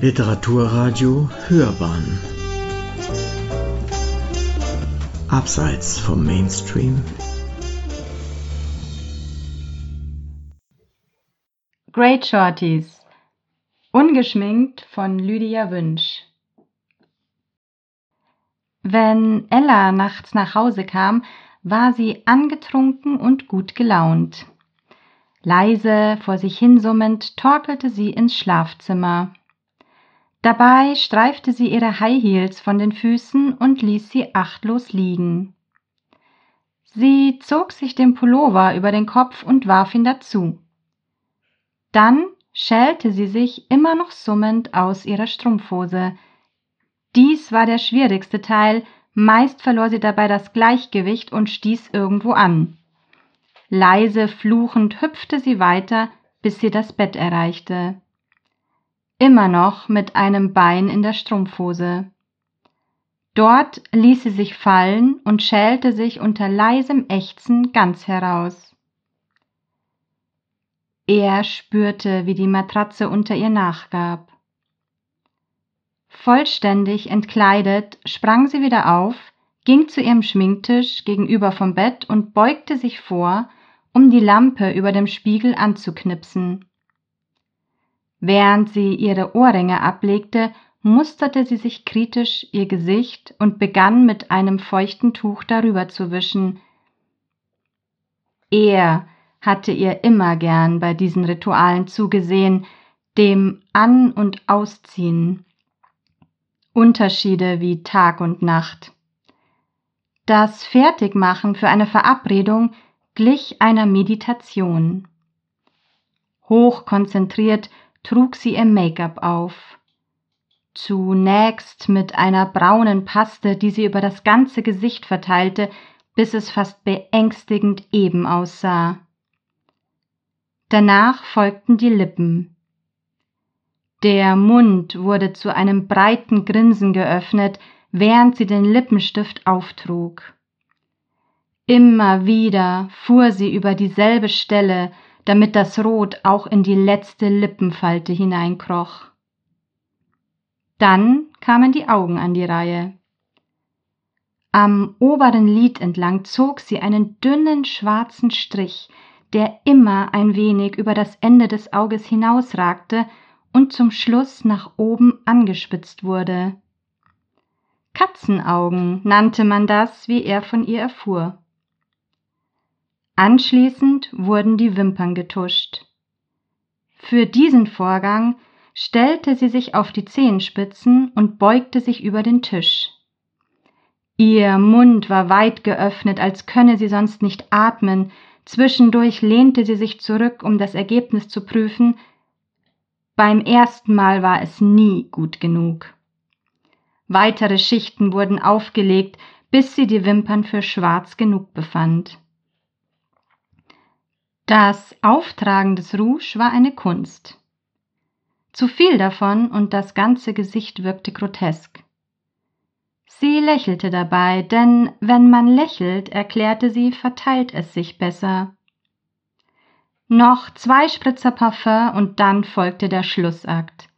Literaturradio Hörbahn Abseits vom Mainstream Great Shorties Ungeschminkt von Lydia Wünsch Wenn Ella nachts nach Hause kam, war sie angetrunken und gut gelaunt. Leise vor sich hinsummend torkelte sie ins Schlafzimmer. Dabei streifte sie ihre High Heels von den Füßen und ließ sie achtlos liegen. Sie zog sich den Pullover über den Kopf und warf ihn dazu. Dann schälte sie sich immer noch summend aus ihrer Strumpfhose. Dies war der schwierigste Teil, meist verlor sie dabei das Gleichgewicht und stieß irgendwo an. Leise fluchend hüpfte sie weiter, bis sie das Bett erreichte. Immer noch mit einem Bein in der Strumpfhose. Dort ließ sie sich fallen und schälte sich unter leisem Ächzen ganz heraus. Er spürte, wie die Matratze unter ihr nachgab. Vollständig entkleidet sprang sie wieder auf, ging zu ihrem Schminktisch gegenüber vom Bett und beugte sich vor, um die Lampe über dem Spiegel anzuknipsen. Während sie ihre Ohrringe ablegte, musterte sie sich kritisch ihr Gesicht und begann mit einem feuchten Tuch darüber zu wischen. Er hatte ihr immer gern bei diesen Ritualen zugesehen, dem An- und Ausziehen. Unterschiede wie Tag und Nacht. Das Fertigmachen für eine Verabredung glich einer Meditation. Hochkonzentriert trug sie ihr Make-up auf. Zunächst mit einer braunen Paste, die sie über das ganze Gesicht verteilte, bis es fast beängstigend eben aussah. Danach folgten die Lippen. Der Mund wurde zu einem breiten Grinsen geöffnet, während sie den Lippenstift auftrug. Immer wieder fuhr sie über dieselbe Stelle, damit das Rot auch in die letzte Lippenfalte hineinkroch. Dann kamen die Augen an die Reihe. Am oberen Lid entlang zog sie einen dünnen schwarzen Strich, der immer ein wenig über das Ende des Auges hinausragte und zum Schluss nach oben angespitzt wurde. Katzenaugen nannte man das, wie er von ihr erfuhr. Anschließend wurden die Wimpern getuscht. Für diesen Vorgang stellte sie sich auf die Zehenspitzen und beugte sich über den Tisch. Ihr Mund war weit geöffnet, als könne sie sonst nicht atmen, zwischendurch lehnte sie sich zurück, um das Ergebnis zu prüfen. Beim ersten Mal war es nie gut genug. Weitere Schichten wurden aufgelegt, bis sie die Wimpern für schwarz genug befand. Das Auftragen des Rouge war eine Kunst. Zu viel davon und das ganze Gesicht wirkte grotesk. Sie lächelte dabei, denn wenn man lächelt, erklärte sie, verteilt es sich besser. Noch zwei Spritzer Parfum und dann folgte der Schlussakt.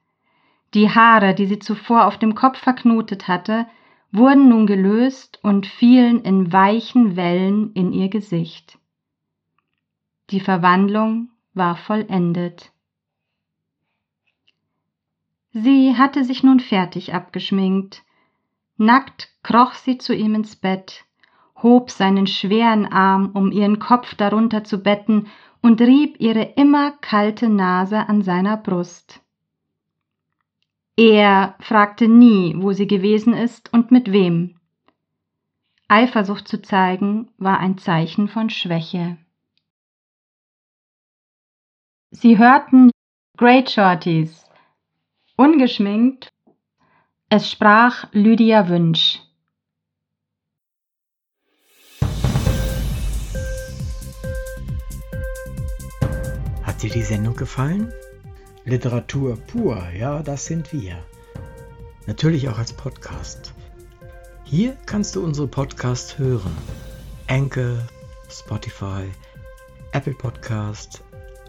Die Haare, die sie zuvor auf dem Kopf verknotet hatte, wurden nun gelöst und fielen in weichen Wellen in ihr Gesicht. Die Verwandlung war vollendet. Sie hatte sich nun fertig abgeschminkt. Nackt kroch sie zu ihm ins Bett, hob seinen schweren Arm, um ihren Kopf darunter zu betten, und rieb ihre immer kalte Nase an seiner Brust. Er fragte nie, wo sie gewesen ist und mit wem. Eifersucht zu zeigen war ein Zeichen von Schwäche. Sie hörten Great Shorties. Ungeschminkt. Es sprach Lydia Wünsch. Hat dir die Sendung gefallen? Literatur pur, ja, das sind wir. Natürlich auch als Podcast. Hier kannst du unsere Podcasts hören. Anchor, Spotify, Apple Podcast,